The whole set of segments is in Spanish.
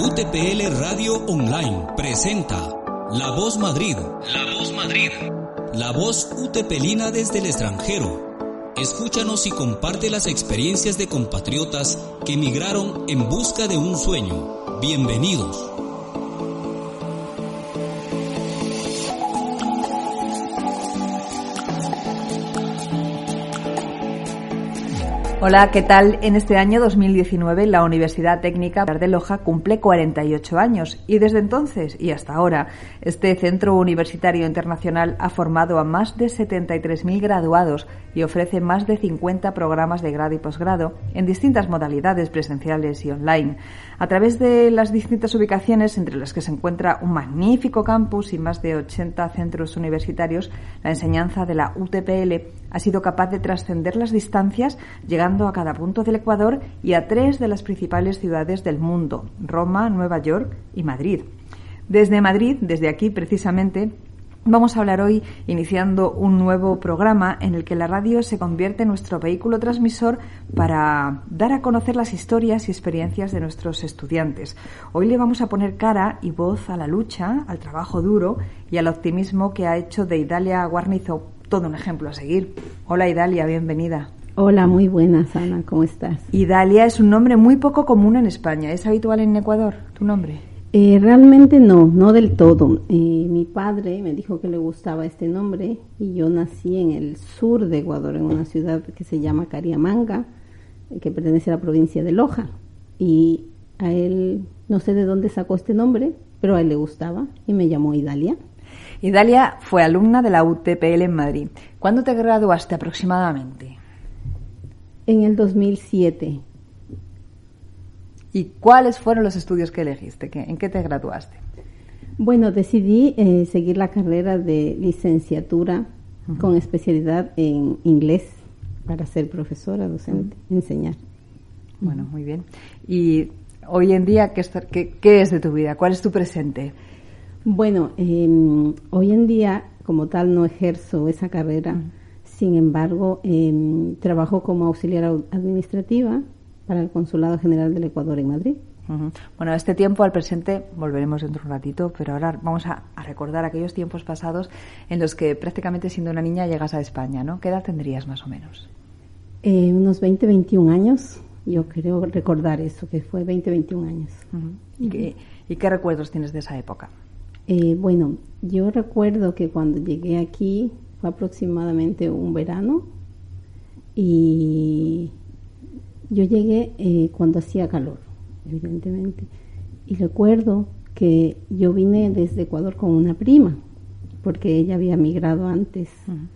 UTPL Radio Online presenta La Voz Madrid. La Voz Madrid. La voz utepelina desde el extranjero. Escúchanos y comparte las experiencias de compatriotas que emigraron en busca de un sueño. Bienvenidos. Hola, ¿qué tal? En este año 2019 la Universidad Técnica de Loja cumple 48 años y desde entonces y hasta ahora este centro universitario internacional ha formado a más de 73.000 graduados y ofrece más de 50 programas de grado y posgrado en distintas modalidades presenciales y online. A través de las distintas ubicaciones entre las que se encuentra un magnífico campus y más de 80 centros universitarios, la enseñanza de la UTPL ha sido capaz de trascender las distancias llegando a cada punto del Ecuador y a tres de las principales ciudades del mundo, Roma, Nueva York y Madrid. Desde Madrid, desde aquí precisamente, Vamos a hablar hoy iniciando un nuevo programa en el que la radio se convierte en nuestro vehículo transmisor para dar a conocer las historias y experiencias de nuestros estudiantes. Hoy le vamos a poner cara y voz a la lucha, al trabajo duro y al optimismo que ha hecho de Idalia Guarnizo todo un ejemplo a seguir. Hola Idalia, bienvenida. Hola, muy buenas, Ana, ¿cómo estás? Idalia es un nombre muy poco común en España. ¿Es habitual en Ecuador tu nombre? Eh, realmente no, no del todo. Eh, mi padre me dijo que le gustaba este nombre y yo nací en el sur de Ecuador, en una ciudad que se llama Cariamanga, eh, que pertenece a la provincia de Loja. Y a él, no sé de dónde sacó este nombre, pero a él le gustaba y me llamó Idalia. Idalia fue alumna de la UTPL en Madrid. ¿Cuándo te graduaste aproximadamente? En el 2007. ¿Y cuáles fueron los estudios que elegiste? ¿En qué te graduaste? Bueno, decidí eh, seguir la carrera de licenciatura con especialidad en inglés para ser profesora, docente, enseñar. Bueno, muy bien. ¿Y hoy en día qué, qué, qué, es de tu vida? ¿Cuál es tu presente? Bueno, eh, hoy en día como tal no ejerzo esa carrera, sin embargo eh, trabajo como auxiliar administrativa para el Consulado General del Ecuador en Madrid. Uh -huh. Bueno, a este tiempo, al presente, volveremos dentro de un ratito, pero ahora vamos a, a, recordar aquellos tiempos pasados en los que prácticamente siendo una niña llegas a España, ¿no? ¿Qué edad tendrías más o menos? Eh, unos 20, 21 años. Yo creo recordar eso, que fue 20, 21 años. Uh -huh. ¿Y, qué, ¿Y, qué, recuerdos tienes de esa época? Eh, bueno, yo recuerdo que cuando llegué aquí fue aproximadamente un verano y yo llegué eh, cuando hacía calor, evidentemente, y recuerdo que yo vine desde Ecuador con una prima, porque ella había migrado antes, uh -huh.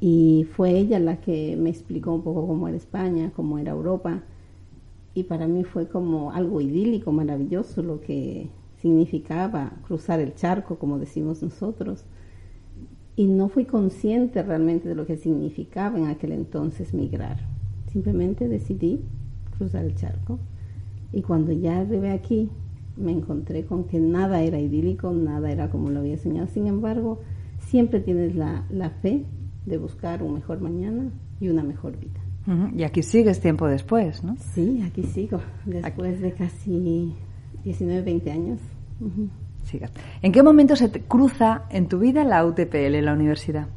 y fue ella la que me explicó un poco cómo era España, cómo era Europa, y para mí fue como algo idílico, maravilloso, lo que significaba cruzar el charco, como decimos nosotros, y no fui consciente realmente de lo que significaba en aquel entonces migrar simplemente decidí cruzar el charco. Y cuando ya arribé aquí, me encontré con que nada era idílico, nada era como lo había soñado. Sin embargo, siempre tienes la, la fe de buscar un mejor mañana y una mejor vida. Uh -huh. Y aquí sigues tiempo después, ¿no? Sí, aquí sigo, después aquí. de casi 19, 20 años. Uh -huh. ¿En qué momento se cruza en tu vida la UTPL, en la universidad?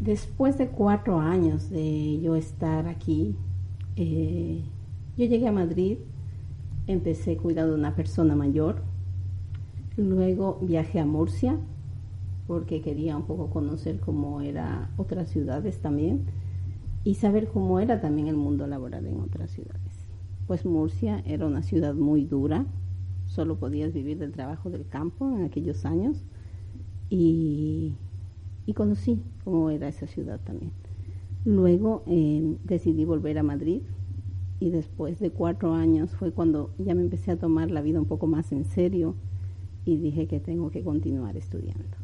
Después de cuatro años de yo estar aquí, eh, yo llegué a Madrid, empecé cuidando de una persona mayor, luego viajé a Murcia porque quería un poco conocer cómo eran otras ciudades también y saber cómo era también el mundo laboral en otras ciudades. Pues Murcia era una ciudad muy dura, solo podías vivir del trabajo del campo en aquellos años y y conocí cómo era esa ciudad también. Luego eh, decidí volver a Madrid y después de cuatro años fue cuando ya me empecé a tomar la vida un poco más en serio y dije que tengo que continuar estudiando.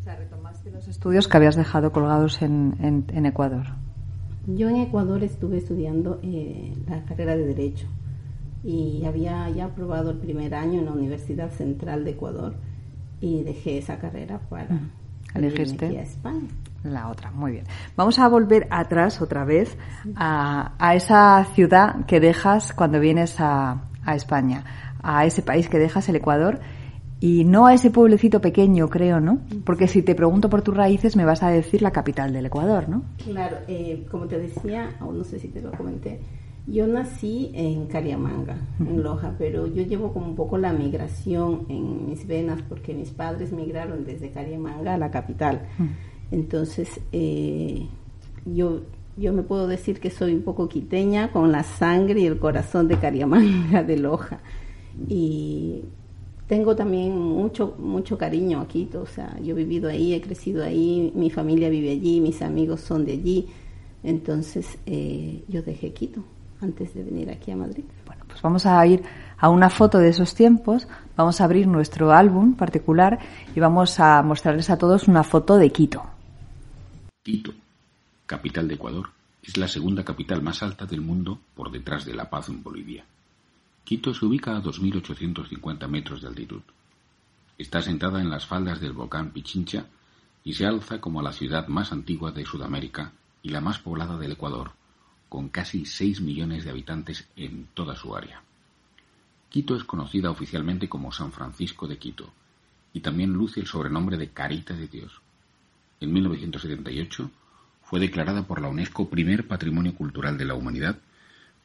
O sea, retomaste los estudios que habías dejado colgados en, Ecuador. Yo en Ecuador estuve estudiando eh, la carrera de Derecho y había ya aprobado el primer año en la Universidad Central de Ecuador y dejé esa carrera para elegirte a España. La otra, muy bien. Vamos a volver atrás otra vez a, a esa ciudad que dejas cuando vienes a, a España, a ese país que dejas, el Ecuador, y no a ese pueblecito pequeño, creo, ¿no? Porque si te pregunto por tus raíces, me vas a decir la capital del Ecuador, ¿no? Claro, eh, como te decía, o no sé si te lo comenté, yo nací en Cariamanga, en Loja, pero yo llevo como un poco la migración en mis venas porque mis padres migraron desde Cariamanga a la capital. Entonces, eh, yo, yo me puedo decir que soy un poco quiteña con la sangre y el corazón de Cariamanga, de Loja. Y tengo también mucho, mucho cariño a Quito, o sea, yo he vivido ahí, he crecido ahí, mi familia vive allí, mis amigos son de allí. Entonces, eh, yo dejé Quito antes de venir aquí a Madrid. Bueno, pues vamos a ir a una foto de esos tiempos, vamos a abrir nuestro álbum particular y vamos a mostrarles a todos una foto de Quito. Quito, capital de Ecuador, es la segunda capital más alta del mundo por detrás de La Paz en Bolivia. Quito se ubica a 2.850 metros de altitud. Está sentada en las faldas del volcán Pichincha y se alza como la ciudad más antigua de Sudamérica y la más poblada del Ecuador, con casi 6 millones de habitantes en toda su área. Quito es conocida oficialmente como San Francisco de Quito y también luce el sobrenombre de Carita de Dios. En 1978 fue declarada por la UNESCO primer Patrimonio Cultural de la Humanidad,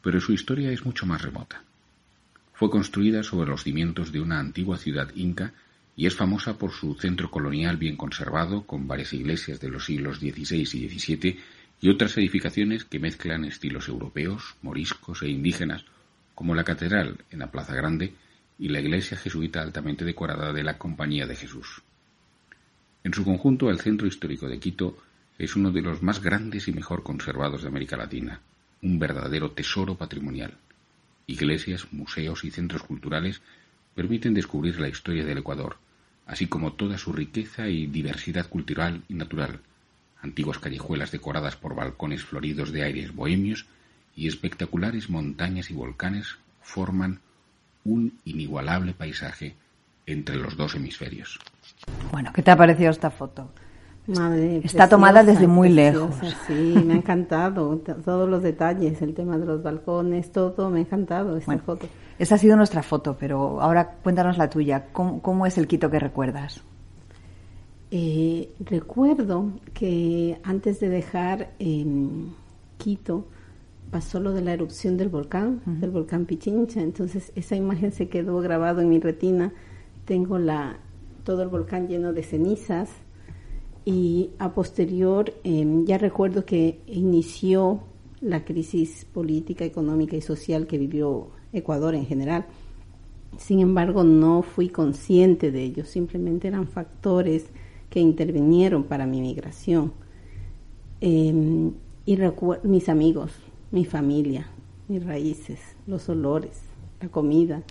pero su historia es mucho más remota. Fue construida sobre los cimientos de una antigua ciudad inca y es famosa por su centro colonial bien conservado, con varias iglesias de los siglos XVI y XVII y otras edificaciones que mezclan estilos europeos, moriscos e indígenas, como la catedral en la Plaza Grande y la iglesia jesuita altamente decorada de la Compañía de Jesús. En su conjunto, el centro histórico de Quito es uno de los más grandes y mejor conservados de América Latina, un verdadero tesoro patrimonial. Iglesias, museos y centros culturales permiten descubrir la historia del Ecuador, así como toda su riqueza y diversidad cultural y natural, antiguas callejuelas decoradas por balcones floridos de aires bohemios y espectaculares montañas y volcanes forman un inigualable paisaje entre los dos hemisferios. Bueno, ¿qué te ha parecido esta foto? Madre, Está tomada desde muy lejos. Sí, me ha encantado todos los detalles, el tema de los balcones, todo me ha encantado esta foto. Esa ha sido nuestra foto, pero ahora cuéntanos la tuya. cómo es el Quito que recuerdas? Eh, recuerdo que antes de dejar Quito pasó lo de la erupción del volcán, del volcán Pichincha, entonces esa imagen se quedó grabada en mi retina. Tengo la todo el volcán lleno de cenizas y a posterior em, ya recuerdo que inició la crisis política, económica y social que vivió Ecuador en general. Sin embargo, no fui consciente de ello, simplemente eran factores que intervinieron para mi migración. Em, y mis amigos, mi familia, mis raíces, los olores, la comida,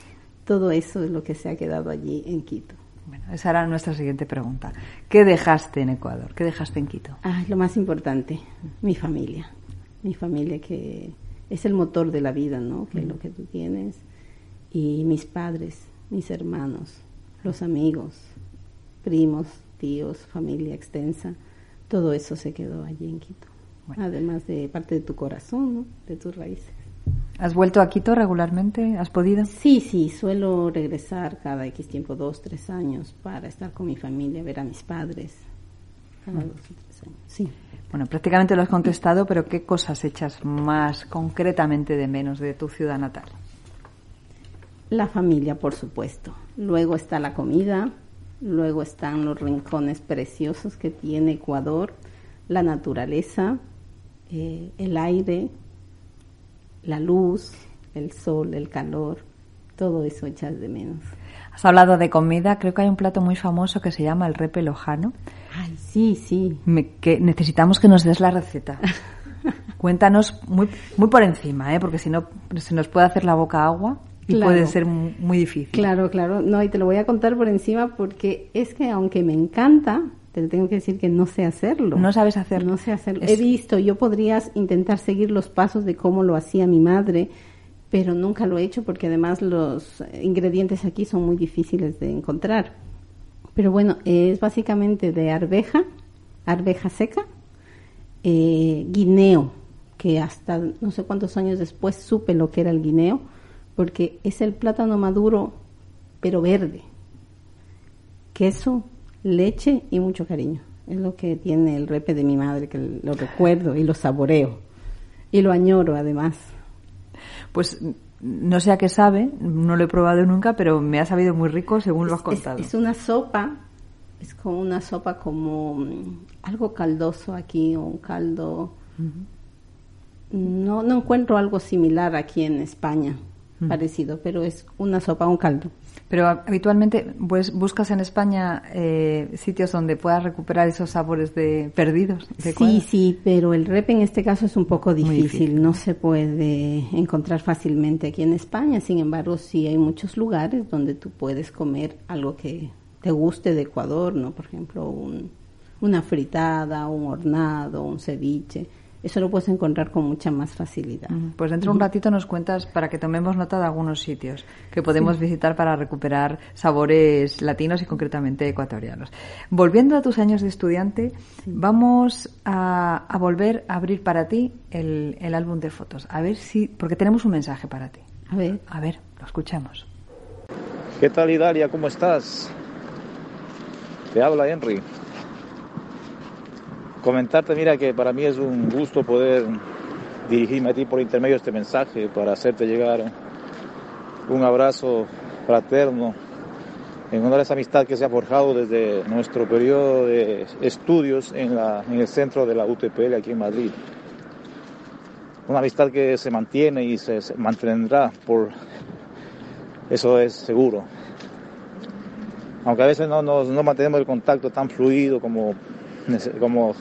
todo eso es lo que se ha quedado allí en Quito. Bueno, esa era nuestra siguiente pregunta. ¿Qué dejaste en Ecuador? ¿Qué dejaste en Quito? Ah, lo más importante, mi familia. Mi familia que es el motor de la vida, ¿no? Que es lo que tú tienes. Y mis padres, mis hermanos, los amigos, primos, tíos, familia extensa, todo eso se quedó allí en Quito. Además de parte de tu corazón, ¿no? de tus raíces. ¿Has vuelto a Quito regularmente? ¿Has podido? Sí, sí, suelo regresar cada X tiempo, dos, tres años, para estar con mi familia, ver a mis padres. Cada dos o tres años, sí. Bueno, prácticamente lo has contestado, pero ¿qué cosas echas más concretamente de menos de tu ciudad natal? La familia, por supuesto. Luego está la comida, Luego están los rincones preciosos que tiene Ecuador, la naturaleza, eh, el aire, la luz, el sol, el calor, todo eso echas de menos. Has hablado de comida, creo que hay un plato muy famoso que se llama el repe lojano. Ay, sí, sí. que necesitamos que nos des la receta. Cuéntanos muy, muy por encima, ¿eh? porque si no se nos puede hacer la boca agua y puede ser muy difícil. Claro, claro. No, y te lo voy a contar por encima porque es que aunque me encanta, te tengo que decir que no sé hacerlo. No sabes hacerlo. No sé hacerlo. He visto, yo podrías intentar seguir los pasos de cómo lo hacía mi madre, pero nunca lo he hecho porque además los ingredientes aquí son muy difíciles de encontrar. Pero bueno, es básicamente de arveja, arveja seca, eh, guineo, que hasta no sé cuántos años después supe lo que era el guineo, porque es el plátano maduro, pero verde. Queso, leche y mucho cariño. Es lo que tiene el repe de mi madre, que lo recuerdo y lo saboreo. Y lo añoro además. Pues no sé a qué sabe, no lo he probado nunca, pero me ha sabido muy rico según lo has contado. Es, una sopa, es como una sopa como mm, algo caldoso aquí, o un caldo. No, no encuentro algo similar aquí en España, parecido, pero es una sopa, un caldo. Pero habitualmente pues, buscas en España eh, sitios donde puedas recuperar esos sabores de perdidos. sí, sí, pero el rep en este caso es un poco difícil. No se puede encontrar fácilmente aquí en España. Sin embargo, sí hay muchos lugares donde tú puedes comer algo que te guste de Ecuador, ¿no? Por ejemplo, un, una fritada, un hornado, un ceviche eso lo puedes encontrar con mucha más facilidad. Pues dentro de un ratito nos cuentas para que tomemos nota de algunos sitios que podemos visitar para recuperar sabores latinos y concretamente ecuatorianos. Volviendo a tus años de estudiante, vamos a, volver a abrir para ti el, el álbum de fotos. A ver si, porque tenemos un mensaje para ti. A ver. A ver, lo escuchamos. ¿Qué tal, Idalia? ¿Cómo estás? Te habla Henry comentarte, mira, que para mí es un gusto poder dirigirme a ti por intermedio de este mensaje para hacerte llegar un abrazo fraterno en honor a esa amistad que se ha forjado desde nuestro periodo de estudios en, la, en el centro de la UTPL aquí en Madrid. Una amistad que se mantiene y se, mantendrá, por eso es seguro. Aunque a veces no, no mantenemos el contacto tan fluido como, como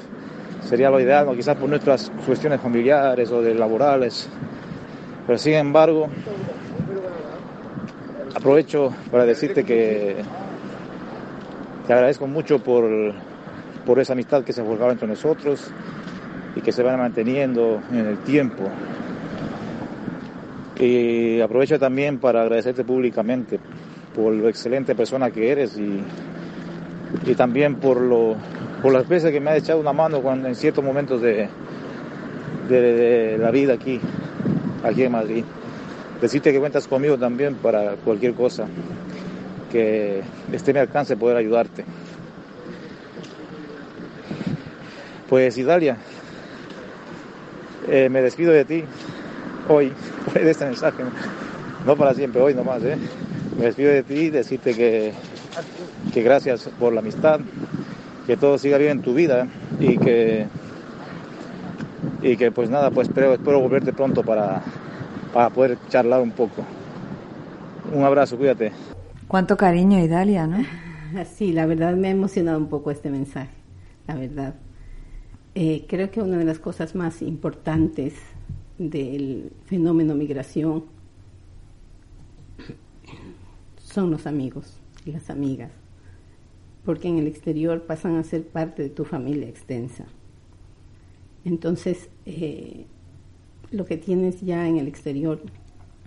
sería lo ideal, ¿no? quizás por nuestras cuestiones familiares o de laborales. Pero sin embargo, aprovecho para decirte que te agradezco mucho por, por esa amistad que se ha forjado entre nosotros y que se va manteniendo en el tiempo. Y aprovecho también para agradecerte públicamente por lo excelente persona que eres y, y también por lo por las veces que me ha echado una mano cuando, en ciertos momentos de, de, la vida aquí, aquí en Madrid. Decirte que cuentas conmigo también para cualquier cosa que esté en mi alcance poder ayudarte. Pues Idalia, eh, me despido de ti hoy, de este mensaje, no para siempre, hoy nomás, ¿eh? Me despido de ti, decirte que, que gracias por la amistad, que todo siga bien en tu vida y que y que pues nada, pues espero, espero volverte pronto para, para poder charlar un poco. Un abrazo, cuídate. Cuánto cariño, Idalia, ¿no? Sí, la verdad me ha emocionado un poco este mensaje, la verdad. Eh, creo que una de las cosas más importantes del fenómeno migración son los amigos y las amigas porque en el exterior pasan a ser parte de tu familia extensa. Entonces, eh, lo que tienes ya en el exterior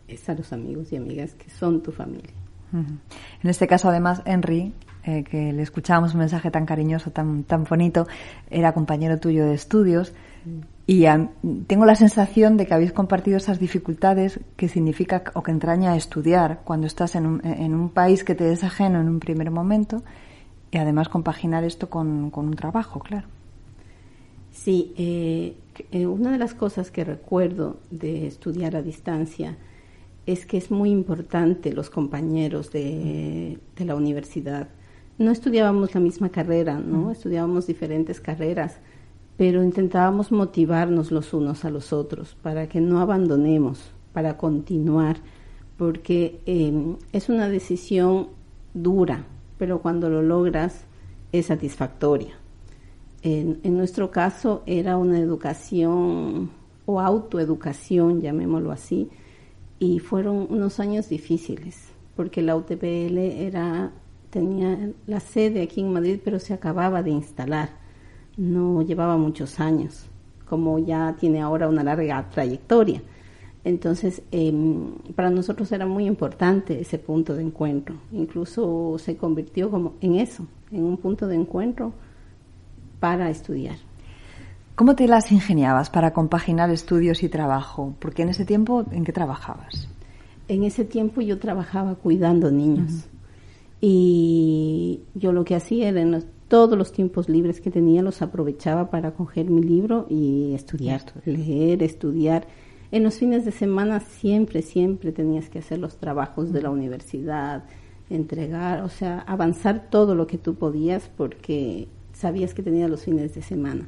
es a los amigos y amigas que son tu familia. En este caso, además, Henry, eh, que le escuchábamos un mensaje tan cariñoso, tan, tan bonito, era compañero tuyo de estudios. Y tengo la sensación de que habéis compartido esas dificultades que significa o que entraña estudiar cuando estás en un, en un país que te es ajeno en un primer momento y además compaginar esto con, un trabajo, claro. Sí, eh, eh, una de las cosas que recuerdo de estudiar a distancia es que es muy importante los compañeros de, la universidad. No estudiábamos la misma carrera, ¿no? Estudiábamos diferentes carreras, pero intentábamos motivarnos los unos a los otros para que no abandonemos, para continuar, porque eh, es una decisión dura, pero cuando lo logras es satisfactoria. En, nuestro caso era una educación o autoeducación, llamémoslo así, y fueron unos años difíciles, porque la UTPL era, tenía la sede aquí en Madrid, pero se acababa de instalar, no llevaba muchos años, como ya tiene ahora una larga trayectoria. Entonces, em, para nosotros era muy importante ese punto de encuentro. Incluso se convirtió como en eso, en un punto de encuentro para estudiar. ¿Cómo te las ingeniabas para compaginar estudios y trabajo? Porque en ese tiempo, ¿en qué trabajabas? En ese tiempo yo trabajaba cuidando niños. Y yo lo que hacía era en todos los tiempos libres que tenía los aprovechaba para coger mi libro y estudiar, leer, estudiar. En los fines de semana siempre, siempre tenías que hacer los trabajos de la universidad, entregar, o sea, avanzar todo lo que tú podías porque sabías que tenía los fines de semana.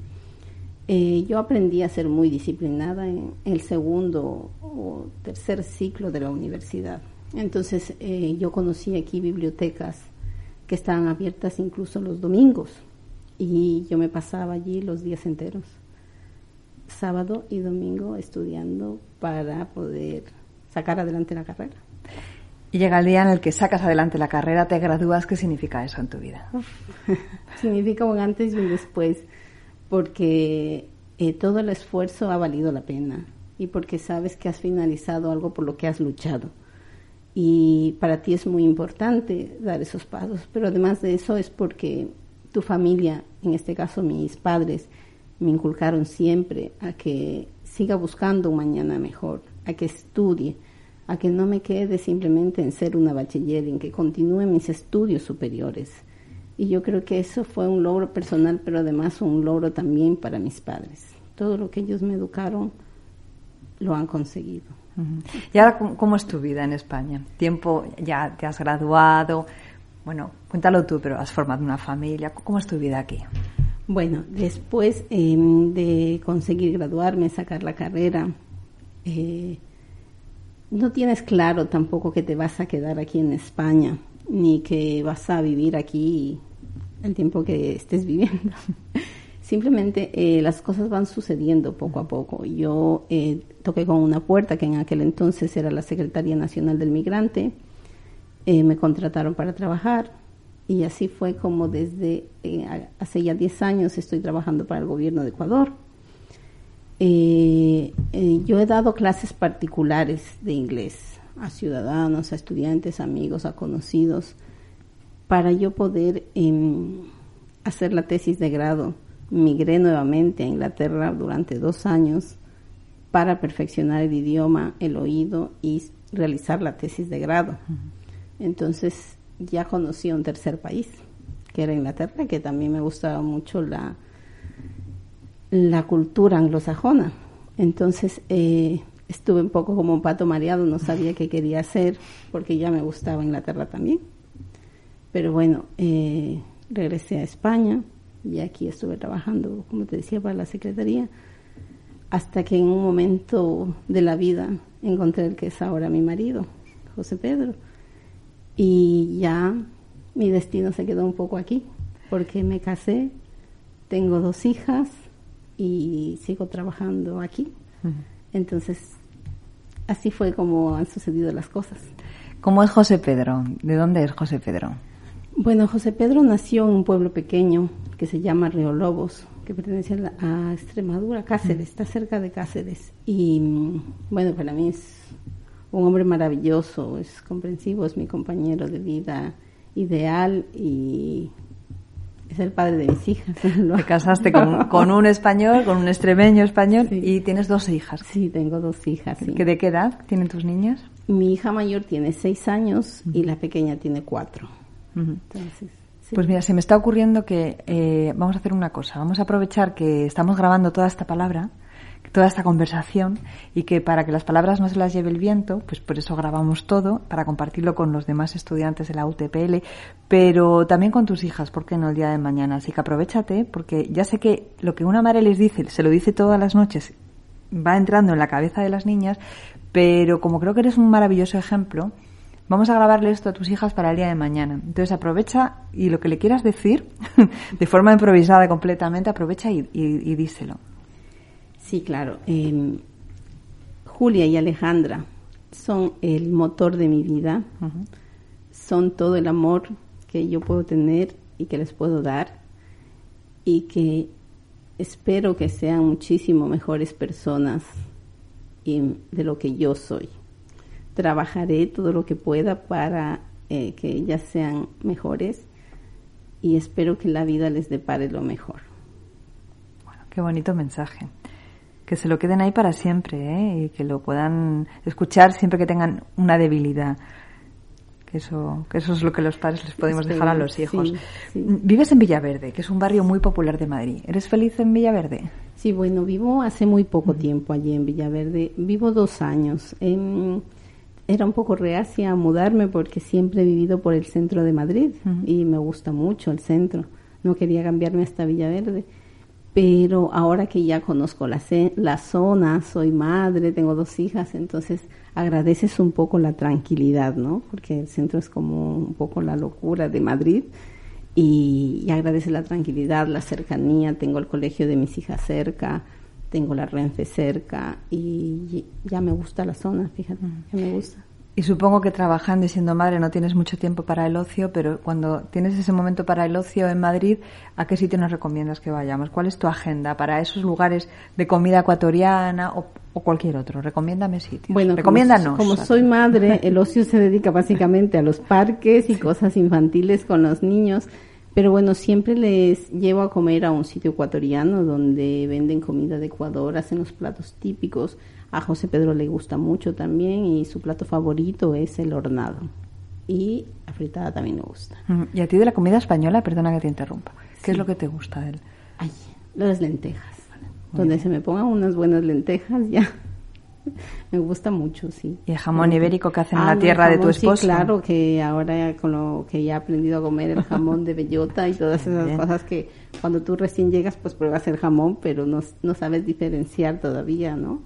Eh, yo aprendí a ser muy disciplinada en el segundo o tercer ciclo de la universidad. Entonces eh, yo conocí aquí bibliotecas que estaban abiertas incluso los domingos y yo me pasaba allí los días enteros, sábado y domingo estudiando para poder sacar adelante la carrera. Y llega el día en el que sacas adelante la carrera, te gradúas, ¿qué significa eso en tu vida? significa un antes y un después porque eh, todo el esfuerzo ha valido la pena y porque sabes que has finalizado algo por lo que has luchado. Y para ti es muy importante dar esos pasos, pero además de eso es porque tu familia, en este caso mis padres, me inculcaron siempre a que siga buscando un mañana mejor, a que estudie, a que no me quede simplemente en ser una bachiller, en que continúe mis estudios superiores y yo creo que eso fue un logro personal, pero además un logro también para mis padres. Todo lo que ellos me educaron lo han conseguido. ¿Y ahora cómo es tu vida en España? Tiempo, ya te has graduado, bueno, cuéntalo tú, pero has formado una familia. ¿Cómo es tu vida aquí? Bueno, después em, de conseguir graduarme, sacar la carrera, eh, no tienes claro tampoco que te vas a quedar aquí en España, ni que vas a vivir aquí el tiempo que estés viviendo. Simplemente eh, las cosas van sucediendo poco a poco. Yo eh, toqué con una puerta que en aquel entonces era la Secretaría Nacional del Migrante. Eh, me contrataron para trabajar y así fue como desde hace ya 10 años estoy trabajando para el gobierno de Ecuador. yo he dado clases particulares de inglés a ciudadanos, a estudiantes, amigos, a conocidos para yo poder em, hacer la tesis de grado, migré nuevamente a Inglaterra durante dos años para perfeccionar el idioma, el oído y realizar la tesis de grado. Entonces ya conocí un tercer país, que era Inglaterra, que también me gustaba mucho la, la cultura anglosajona. Entonces eh, estuve un poco como un pato mareado, no sabía qué quería hacer, porque ya me gustaba Inglaterra también. Pero bueno, eh, regresé a España y aquí estuve trabajando, como te decía, para la Secretaría, hasta que en un momento de la vida encontré el que es ahora mi marido, José Pedro. Y ya mi destino se quedó un poco aquí, porque me casé, tengo dos hijas y sigo trabajando aquí. Entonces, así fue como han sucedido las cosas. ¿Cómo es José Pedro? ¿De dónde es José Pedro? Bueno, José Pedro nació en un pueblo pequeño que se llama Río Lobos, que pertenece a, Extremadura, Cáceres, está cerca de Cáceres. Y mm, bueno, para mí es un hombre maravilloso, es comprensivo, es mi compañero de vida ideal y es el padre de mis hijas. Te casaste con, un español, con un extremeño español y tienes dos hijas. Sí, tengo dos hijas. Sí. ¿De qué edad tienen tus niñas? Mi hija mayor tiene seis años y la pequeña tiene cuatro. Pues mira, se me está ocurriendo que eh, vamos a hacer una cosa. Vamos a aprovechar que estamos grabando toda esta palabra, toda esta conversación, y que para que las palabras no se las lleve el viento, pues por eso grabamos todo, para compartirlo con los demás estudiantes de la UTPL, pero también con tus hijas, ¿por qué no el día de mañana? Así que aprovechate, porque ya sé que lo que una madre les dice, se lo dice todas las noches, va entrando en la cabeza de las niñas, pero como creo que eres un maravilloso ejemplo, vamos a grabarle esto a tus hijas para el día de mañana. Entonces aprovecha y lo que le quieras decir, de forma improvisada completamente, aprovecha y, díselo. Sí, claro. Em, Julia y Alejandra son el motor de mi vida, son todo el amor que yo puedo tener y que les puedo dar y que espero que sean muchísimo mejores personas de lo que yo soy. Trabajaré todo lo que pueda para eh, que ellas sean mejores y espero que la vida les depare lo mejor. Bueno, qué bonito mensaje. Que se lo queden ahí para siempre ¿eh? y que lo puedan escuchar siempre que tengan una debilidad que eso, que eso es lo que los padres les podemos dejar a los hijos. Vives en Villaverde, que es un barrio muy popular de Madrid. ¿Eres feliz en Villaverde? Sí, bueno, vivo hace muy poco tiempo allí en Villaverde. Vivo dos años. era un poco reacia a mudarme porque siempre he vivido por el centro de Madrid y me gusta mucho el centro. No quería cambiarme hasta Villaverde pero ahora que ya conozco la, zona, soy madre, tengo dos hijas, entonces agradeces un poco la tranquilidad, ¿no? Porque el centro es como un poco la locura de Madrid y, y agradeces la tranquilidad, la cercanía, tengo el colegio de mis hijas cerca, tengo la Renfe cerca y ya me gusta la zona, fíjate, ya me gusta. Y supongo que trabajando y siendo madre no tienes mucho tiempo para el ocio, pero cuando tienes ese momento para el ocio en Madrid, ¿a qué sitio nos recomiendas que vayamos? ¿Cuál es tu agenda para esos lugares de comida ecuatoriana o, cualquier otro? Recomiéndame sitios. Bueno, Recomiéndanos. Como, como soy madre, el ocio se dedica básicamente a los parques y cosas infantiles con los niños. Pero bueno, siempre les llevo a comer a un sitio ecuatoriano donde venden comida de Ecuador, hacen los platos típicos. A José Pedro le gusta mucho también y su plato favorito es el hornado. Y la fritada también le gusta. ¿Y a ti de la comida española, perdona que te interrumpa, qué es lo que te gusta de él? Ay, las lentejas. donde se me pongan unas buenas lentejas ya. me gusta mucho, sí. ¿Y el jamón ibérico que hacen en la ah, tierra de tu esposo? Sí, claro, que ahora con lo que ya he aprendido a comer el jamón de bellota y todas esas cosas que cuando tú recién llegas pues pruebas el jamón, pero no, no sabes diferenciar todavía, ¿no?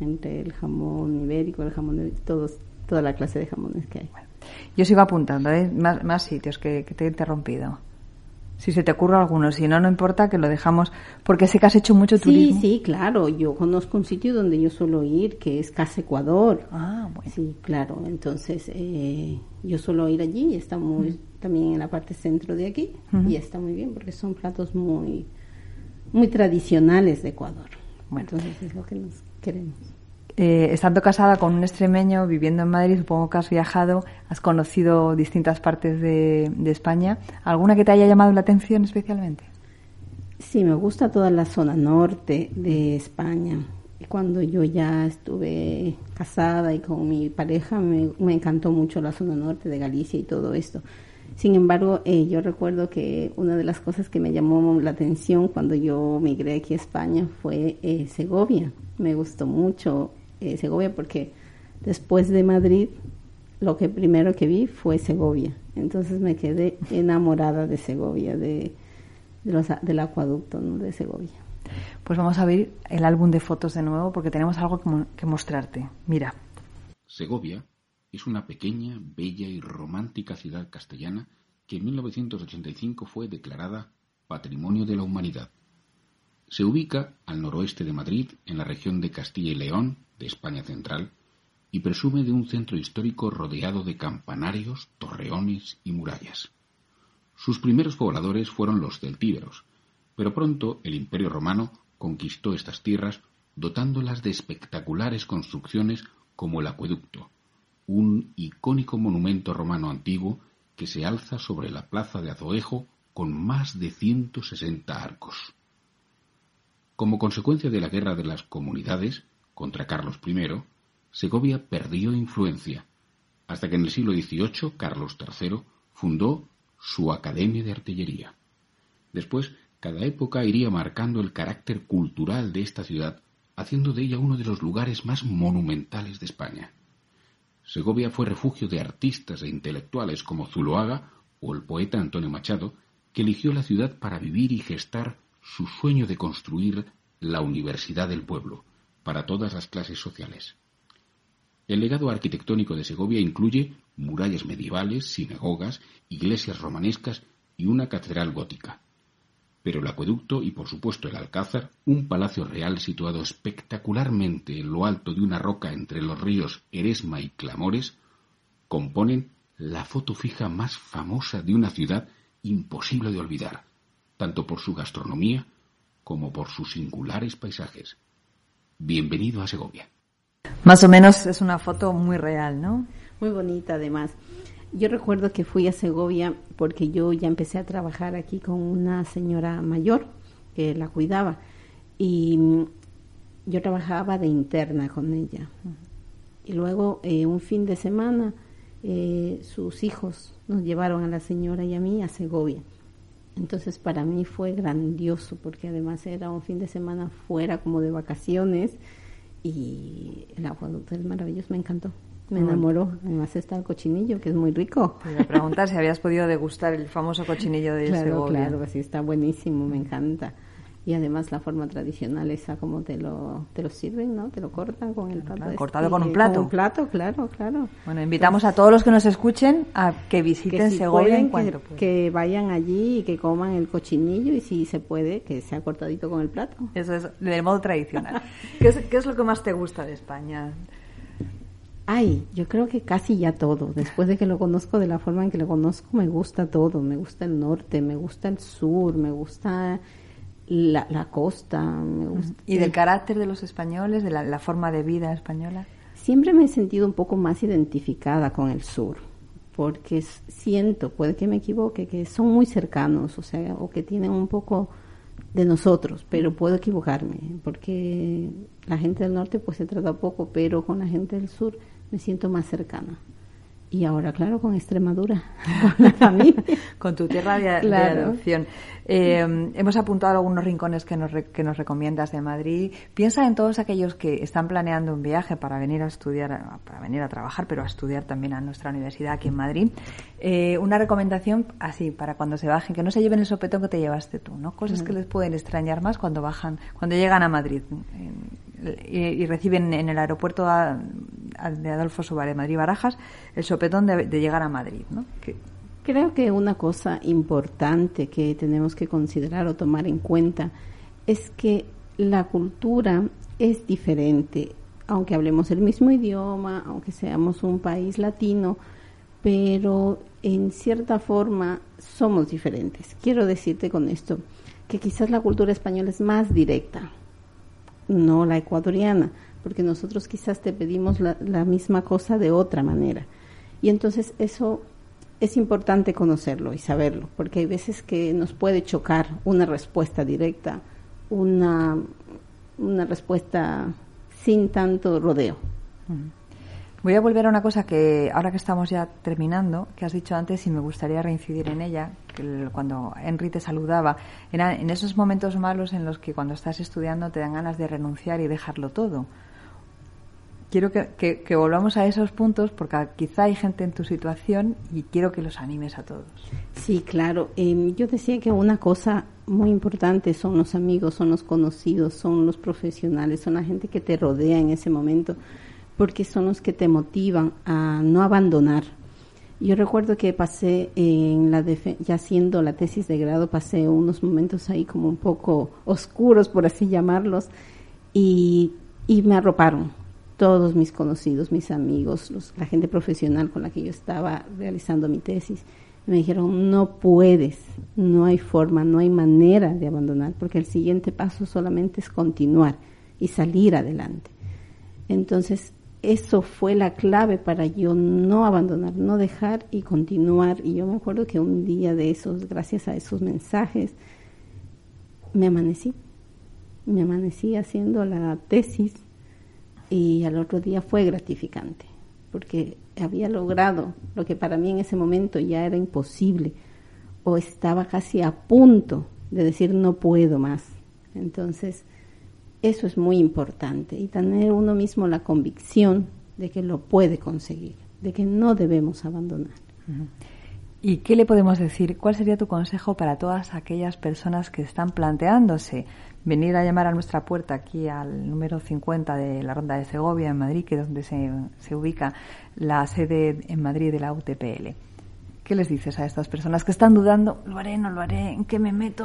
Entre el jamón ibérico, el jamón de todos, toda la clase de jamones que hay. yo sigo apuntando, ¿eh? más, más sitios que, te he interrumpido. Si se te ocurre alguno, si no, no importa que lo dejamos, porque sé que has hecho mucho turismo. Sí, sí, claro. Yo conozco un sitio donde yo suelo ir, que es Casa Ecuador. Ah, bueno. Sí, claro. Entonces, eh, yo suelo ir allí y está muy, también en la parte centro de aquí, y está muy bien, porque son platos muy, muy tradicionales de Ecuador. Bueno. Entonces, es lo que nos Eh, estando casada con un extremeño, viviendo en Madrid, supongo que has viajado, has conocido distintas partes de, España. ¿Alguna que te haya llamado la atención especialmente? Sí, me gusta toda la zona norte de España. Cuando yo ya estuve casada y con mi pareja, me, encantó mucho la zona norte de Galicia y todo esto. Sin embargo, eh, yo recuerdo que una de las cosas que me llamó la atención cuando yo migré aquí a España fue eh, Segovia me gustó mucho eh, Segovia porque después de Madrid lo que primero que vi fue Segovia. Entonces me quedé enamorada de Segovia, de, del acueducto de Segovia. Pues vamos a ver el álbum de fotos de nuevo porque tenemos algo que, que mostrarte. Mira. Segovia es una pequeña, bella y romántica ciudad castellana que en 1985 fue declarada Patrimonio de la Humanidad. Se ubica al noroeste de Madrid, en la región de Castilla y León, de España central, y presume de un centro histórico rodeado de campanarios, torreones y murallas. Sus primeros pobladores fueron los celtíberos, pero pronto el Imperio romano conquistó estas tierras dotándolas de espectaculares construcciones como el acueducto, un icónico monumento romano antiguo que se alza sobre la plaza de Azoejo con más de 160 arcos. Como consecuencia de la guerra de las comunidades contra Carlos I, Segovia perdió influencia, hasta que en el siglo XVIII Carlos III fundó su Academia de Artillería. Después, cada época iría marcando el carácter cultural de esta ciudad, haciendo de ella uno de los lugares más monumentales de España. Segovia fue refugio de artistas e intelectuales como Zuloaga o el poeta Antonio Machado, que eligió la ciudad para vivir y gestar su sueño de construir la Universidad del Pueblo para todas las clases sociales. El legado arquitectónico de Segovia incluye murallas medievales, sinagogas, iglesias romanescas y una catedral gótica. Pero el acueducto y por supuesto el alcázar, un palacio real situado espectacularmente en lo alto de una roca entre los ríos Eresma y Clamores, componen la foto fija más famosa de una ciudad imposible de olvidar, tanto por su gastronomía como por sus singulares paisajes. Bienvenido a Segovia. Más o menos es una foto muy real, ¿no? Muy bonita además. Yo recuerdo que fui a Segovia porque yo ya empecé a trabajar aquí con una señora mayor que la cuidaba y mm, yo trabajaba de interna con ella. Y luego eh, un fin de semana eh, sus hijos nos llevaron a la señora y a mí a Segovia. Entonces para mí fue grandioso porque además era un fin de semana fuera como de vacaciones y el agua del maravilloso me encantó. Me enamoró. Además está el cochinillo, que es muy rico. Te iba a preguntar si habías podido degustar el famoso cochinillo de claro, Segovia. Claro, sí, está buenísimo, me encanta. Y además la forma tradicional esa como te lo, te lo sirven, ¿no? Te lo cortan con el plato. Claro, cortado con un plato. Con un plato, claro, claro. Bueno, invitamos a todos los que nos escuchen a que visiten que si Segovia pueden, en que, cuanto puedan. que vayan allí y que coman el cochinillo y si se puede, que sea cortadito con el plato. Eso es del modo tradicional. ¿Qué es, ¿Qué es lo que más te gusta de España? Ay, yo creo que casi ya todo. Después de que lo conozco de la forma en que lo conozco, me gusta todo. Me gusta el norte, me gusta el sur, me gusta la, la costa. Me gusta... ¿Y del carácter de los españoles, de la, la, forma de vida española? Siempre me he sentido un poco más identificada con el sur, porque siento, puede que me equivoque, que son muy cercanos, o sea, o que tienen un poco de nosotros, pero puedo equivocarme, porque la gente del norte pues se trata poco, pero con la gente del sur me siento más cercana. Y ahora, claro, con Extremadura, con la familia. con tu tierra de, claro. de adopción. Eh, hemos apuntado algunos rincones que nos, que nos recomiendas de Madrid. Piensa en todos aquellos que están planeando un viaje para venir a estudiar, para venir a trabajar, pero a estudiar también a nuestra universidad aquí en Madrid. Eh, una recomendación así, para cuando se bajen, que no se lleven el sopetón que te llevaste tú, ¿no? Cosas uh -huh. que les pueden extrañar más cuando bajan, cuando llegan a Madrid. Y, reciben en el aeropuerto de Adolfo Suárez, Madrid Barajas, el sopetón de, llegar a Madrid, ¿no? Creo que una cosa importante que tenemos que considerar o tomar en cuenta es que la cultura es diferente, aunque hablemos el mismo idioma, aunque seamos un país latino, pero en cierta forma somos diferentes. Quiero decirte con esto que quizás la cultura española es más directa, no la ecuatoriana, porque nosotros quizás te pedimos la, la misma cosa de otra manera. Y entonces eso es importante conocerlo y saberlo, porque hay veces que nos puede chocar una respuesta directa, una, una respuesta sin tanto rodeo. Voy a volver a una cosa que ahora que estamos ya terminando, que has dicho antes y me gustaría reincidir en ella, que cuando Henry te saludaba, era en esos momentos malos en los que cuando estás estudiando te dan ganas de renunciar y dejarlo todo quiero que, volvamos a esos puntos porque quizá hay gente en tu situación y quiero que los animes a todos. Sí, claro. Eh, yo decía que una cosa muy importante son los amigos, son los conocidos, son los profesionales, son la gente que te rodea en ese momento, porque son los que te motivan a no abandonar. Yo recuerdo que pasé en la ya haciendo la tesis de grado, pasé unos momentos ahí como un poco oscuros, por así llamarlos, y, y me arroparon todos mis conocidos, mis amigos, los, la gente profesional con la que yo estaba realizando mi tesis, me dijeron, no puedes, no hay forma, no hay manera de abandonar, porque el siguiente paso solamente es continuar y salir adelante. Entonces, eso fue la clave para yo no abandonar, no dejar y continuar. Y yo me acuerdo que un día de esos, gracias a esos mensajes, me amanecí. Me amanecí haciendo la tesis y al otro día fue gratificante, porque había logrado lo que para mí en ese momento ya era imposible o estaba casi a punto de decir no puedo más. Entonces, eso es muy importante y tener uno mismo la convicción de que lo puede conseguir, de que no debemos abandonar. ¿Y qué le podemos decir? ¿Cuál sería tu consejo para todas aquellas personas que están planteándose venir a llamar a nuestra puerta aquí al número 50 de la Ronda de Segovia en Madrid, que es donde se, se ubica la sede en Madrid de la UTPL? ¿Qué les dices a estas personas que están dudando? ¿Lo haré, no lo haré? ¿En qué me meto?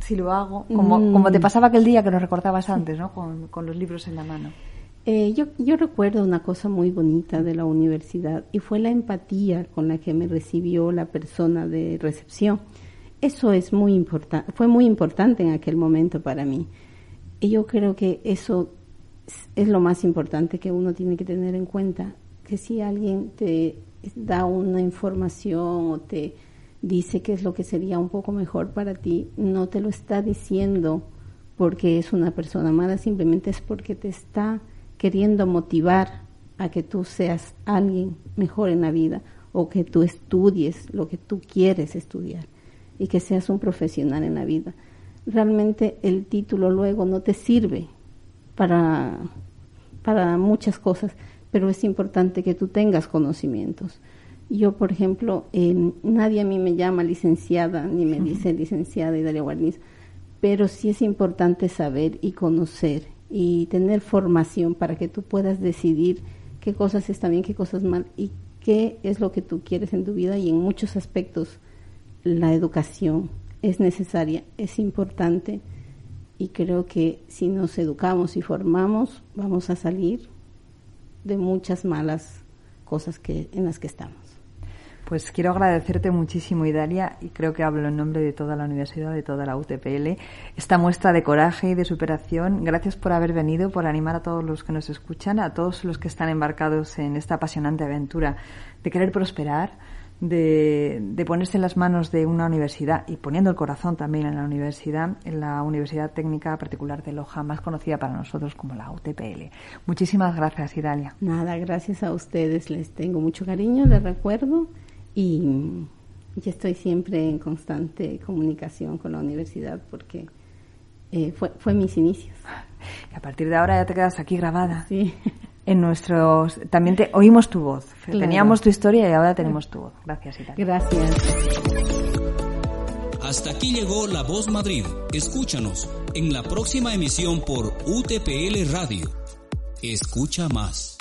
Si lo hago. Como, Mm. como te pasaba aquel día que nos recordabas antes, ¿no? Con, con los libros en la mano. Eh, yo, yo recuerdo una cosa muy bonita de la universidad y fue la empatía con la que me recibió la persona de recepción. Eso es muy importante, fue muy importante en aquel momento para mí. Y yo creo que eso es- es lo más importante que uno tiene que tener en cuenta, que si alguien te da una información o te dice qué es lo que sería un poco mejor para ti, no te lo está diciendo porque es una persona mala, simplemente es porque te está queriendo motivar a que tú seas alguien mejor en la vida o que tú estudies lo que tú quieres estudiar y que seas un profesional en la vida. Realmente el título luego no te sirve para, para muchas cosas, pero es importante que tú tengas conocimientos. Yo, por ejemplo, eh, nadie a mí me llama licenciada ni me dice licenciada Idalia Guarniz, pero sí es importante saber y conocer y tener formación para que tú puedas decidir qué cosas están bien, qué cosas mal y qué es lo que tú quieres en tu vida. Y en muchos aspectos la educación es necesaria, es importante. Y creo que si nos educamos y formamos vamos a salir de muchas malas cosas que en las que estamos. Pues quiero agradecerte muchísimo, Idalia, y creo que hablo en nombre de toda la universidad, de toda la UTPL, esta muestra de coraje y de superación. Gracias por haber venido, por animar a todos los que nos escuchan, a todos los que están embarcados en esta apasionante aventura de querer prosperar, de, de ponerse en las manos de una universidad y poniendo el corazón también en la universidad, en la Universidad Técnica Particular de Loja, más conocida para nosotros como la UTPL. Muchísimas gracias, Idalia. Nada, gracias a ustedes, les tengo mucho cariño, les recuerdo y yo estoy siempre en constante comunicación con la universidad porque eh, fue, fue mis inicios. Y a partir de ahora ya te quedas aquí grabada. Sí. En nuestros también te oímos tu voz. Claro. Teníamos tu historia y ahora tenemos tu voz. Gracias, Italia. Gracias. Hasta aquí llegó La Voz Madrid. Escúchanos en la próxima emisión por UTPL Radio. Escucha más.